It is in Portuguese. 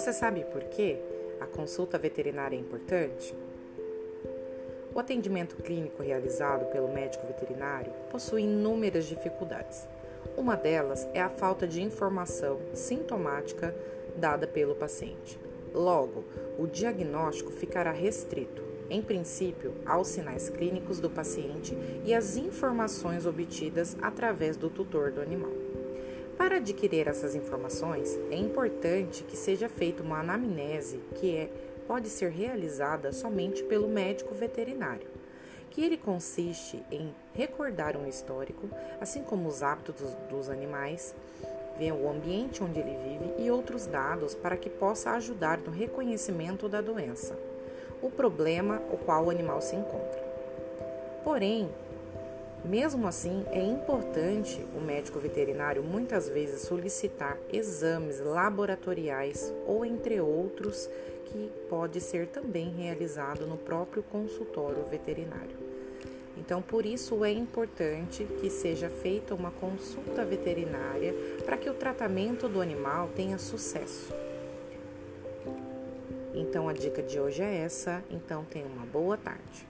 Você sabe por quê a consulta veterinária é importante? O atendimento clínico realizado pelo médico veterinário possui inúmeras dificuldades. Uma delas é a falta de informação sintomática dada pelo paciente. Logo, o diagnóstico ficará restrito, em princípio, aos sinais clínicos do paciente e às informações obtidas através do tutor do animal. Para adquirir essas informações, é importante que seja feita uma anamnese, que é, pode ser realizada somente pelo médico veterinário, que ele consiste em recordar um histórico, assim como os hábitos dos, animais, ver o ambiente onde ele vive e outros dados para que possa ajudar no reconhecimento da doença, o problema o qual o animal se encontra. Porém, mesmo assim, é importante o médico veterinário muitas vezes solicitar exames laboratoriais ou entre outros que pode ser também realizado no próprio consultório veterinário. Então, por isso é importante que seja feita uma consulta veterinária para que o tratamento do animal tenha sucesso. Então, a dica de hoje é essa. Então, tenha uma boa tarde.